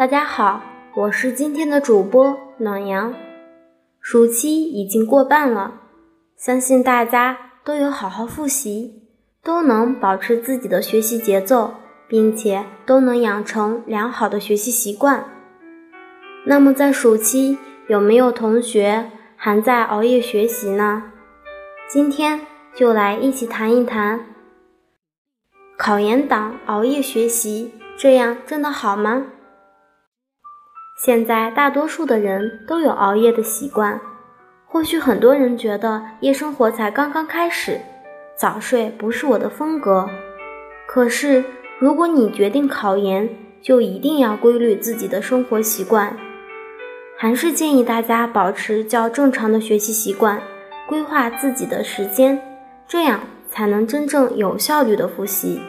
大家好，我是今天的主播暖阳。暑期已经过半了，相信大家都有好好复习，都能保持自己的学习节奏，并且都能养成良好的学习习惯。那么在暑期有没有同学还在熬夜学习呢？今天就来一起谈一谈，考研党熬夜学习，这样真的好吗？现在大多数的人都有熬夜的习惯，或许很多人觉得夜生活才刚刚开始，早睡不是我的风格。可是，如果你决定考研，就一定要规律自己的生活习惯。还是建议大家保持较正常的学习习惯，规划自己的时间，这样才能真正有效率的复习。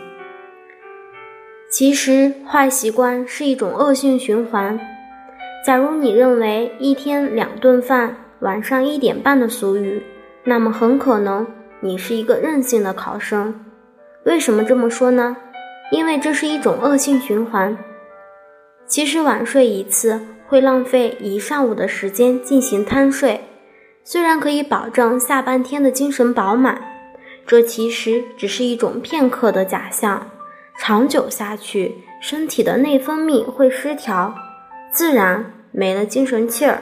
其实，坏习惯是一种恶性循环。假如你认为一天两顿饭，晚上一点半的俗语，那么很可能你是一个任性的考生。为什么这么说呢？因为这是一种恶性循环。其实晚睡一次会浪费一上午的时间进行贪睡，虽然可以保证下半天的精神饱满，这其实只是一种片刻的假象。长久下去，身体的内分泌会失调。自然没了精神气儿，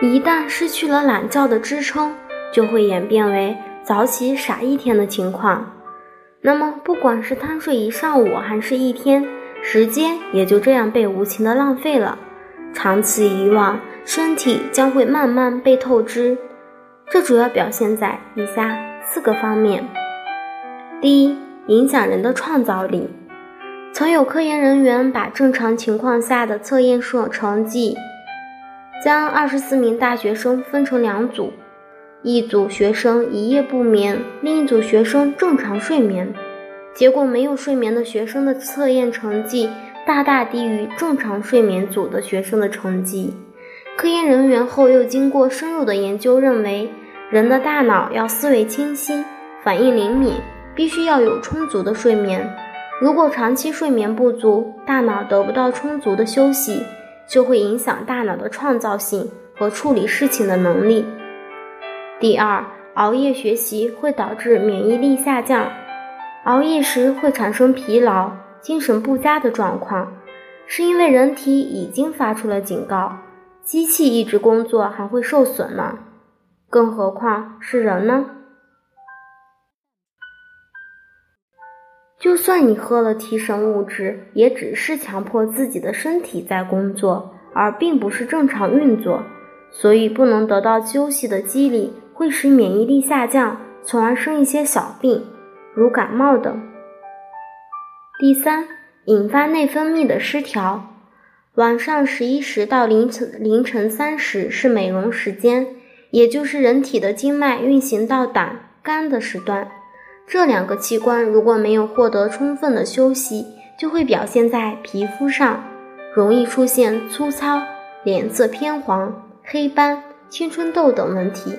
一旦失去了懒觉的支撑，就会演变为早起傻一天的情况。那么，不管是贪睡一上午还是一天，时间也就这样被无情的浪费了。长此以往，身体将会慢慢被透支。这主要表现在以下四个方面：第一，影响人的创造力。曾有科研人员把正常情况下的测验数成绩，将二十四名大学生分成两组，一组学生一夜不眠，另一组学生正常睡眠。结果，没有睡眠的学生的测验成绩大大低于正常睡眠组的学生的成绩。科研人员后又经过深入的研究，认为人的大脑要思维清晰、反应灵敏，必须要有充足的睡眠。如果长期睡眠不足，大脑得不到充足的休息，就会影响大脑的创造性和处理事情的能力。第二，熬夜学习会导致免疫力下降，熬夜时会产生疲劳、精神不佳的状况，是因为人体已经发出了警告，机器一直工作还会受损呢，更何况是人呢？就算你喝了提神物质，也只是强迫自己的身体在工作，而并不是正常运作。所以不能得到休息的激励，会使免疫力下降，从而生一些小病，如感冒等。第三，引发内分泌的失调。晚上十一时到凌晨凌晨三时是美容时间，也就是人体的经脉运行到胆、肝的时段。这两个器官如果没有获得充分的休息，就会表现在皮肤上，容易出现粗糙、脸色偏黄、黑斑、青春痘等问题。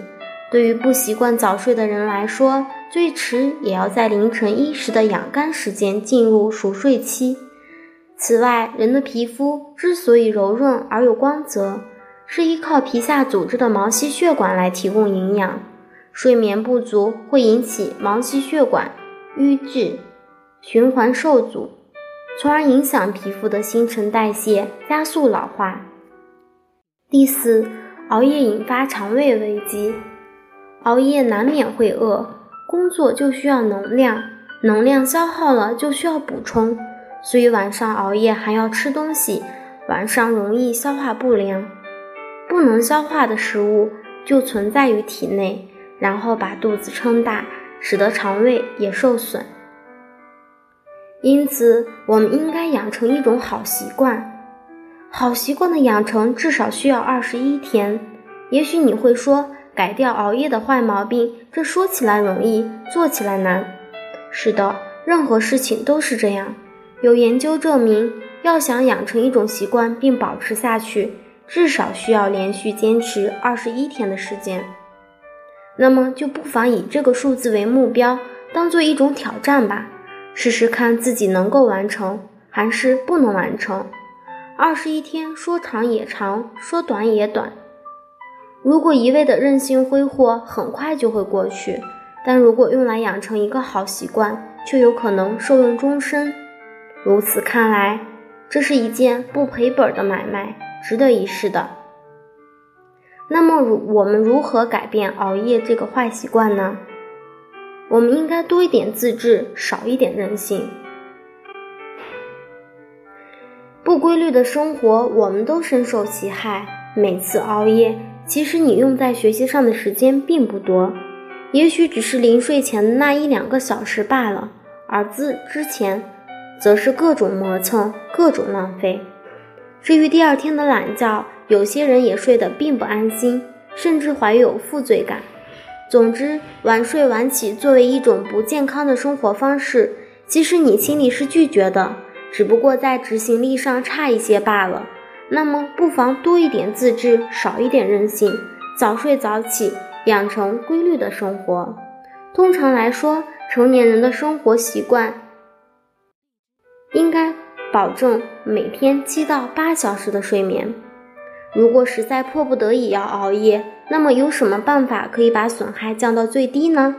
对于不习惯早睡的人来说，最迟也要在凌晨一时的养肝时间进入熟睡期。此外，人的皮肤之所以柔润而有光泽，是依靠皮下组织的毛细血管来提供营养。睡眠不足会引起毛细血管淤滞、循环受阻，从而影响皮肤的新陈代谢，加速老化。第四，熬夜引发肠胃危机。熬夜难免会饿，工作就需要能量，能量消耗了就需要补充，所以晚上熬夜还要吃东西，晚上容易消化不良，不能消化的食物就存在于体内。然后把肚子撑大，使得肠胃也受损。因此，我们应该养成一种好习惯。好习惯的养成至少需要二十一天。也许你会说，改掉熬夜的坏毛病，这说起来容易，做起来难。是的，任何事情都是这样。有研究证明，要想养成一种习惯并保持下去，至少需要连续坚持二十一天的时间。那么就不妨以这个数字为目标，当做一种挑战吧，试试看自己能够完成，还是不能完成。二十一天说长也长，说短也短。如果一味的任性挥霍，很快就会过去；但如果用来养成一个好习惯，却有可能受用终身。如此看来，这是一件不赔本的买卖，值得一试的。那么，如我们如何改变熬夜这个坏习惯呢？我们应该多一点自制，少一点任性。不规律的生活，我们都深受其害。每次熬夜，其实你用在学习上的时间并不多，也许只是临睡前的那一两个小时罢了。而自之前，则是各种磨蹭，各种浪费。至于第二天的懒觉，有些人也睡得并不安心，甚至怀有负罪感。总之，晚睡晚起作为一种不健康的生活方式，其实你心里是拒绝的，只不过在执行力上差一些罢了。那么，不妨多一点自制，少一点任性，早睡早起，养成规律的生活。通常来说，成年人的生活习惯应该保证每天七到八小时的睡眠。如果实在迫不得已要熬夜，那么有什么办法可以把损害降到最低呢？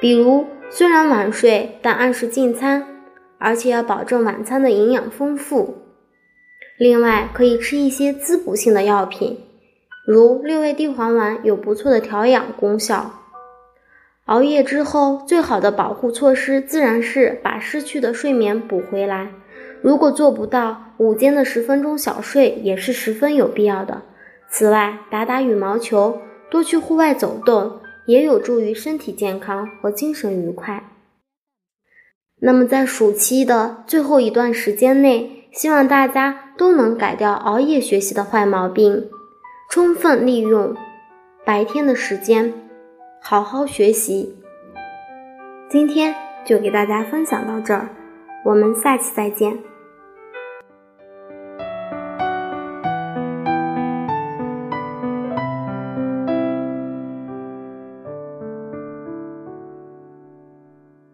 比如，虽然晚睡，但按时进餐，而且要保证晚餐的营养丰富。另外，可以吃一些滋补性的药品，如六味地黄丸有不错的调养功效。熬夜之后，最好的保护措施自然是把失去的睡眠补回来。如果做不到，午间的十分钟小睡也是十分有必要的。此外，打打羽毛球，多去户外走动，也有助于身体健康和精神愉快。那么，在暑期的最后一段时间内，希望大家都能改掉熬夜学习的坏毛病，充分利用白天的时间，好好学习。今天就给大家分享到这儿，我们下期再见。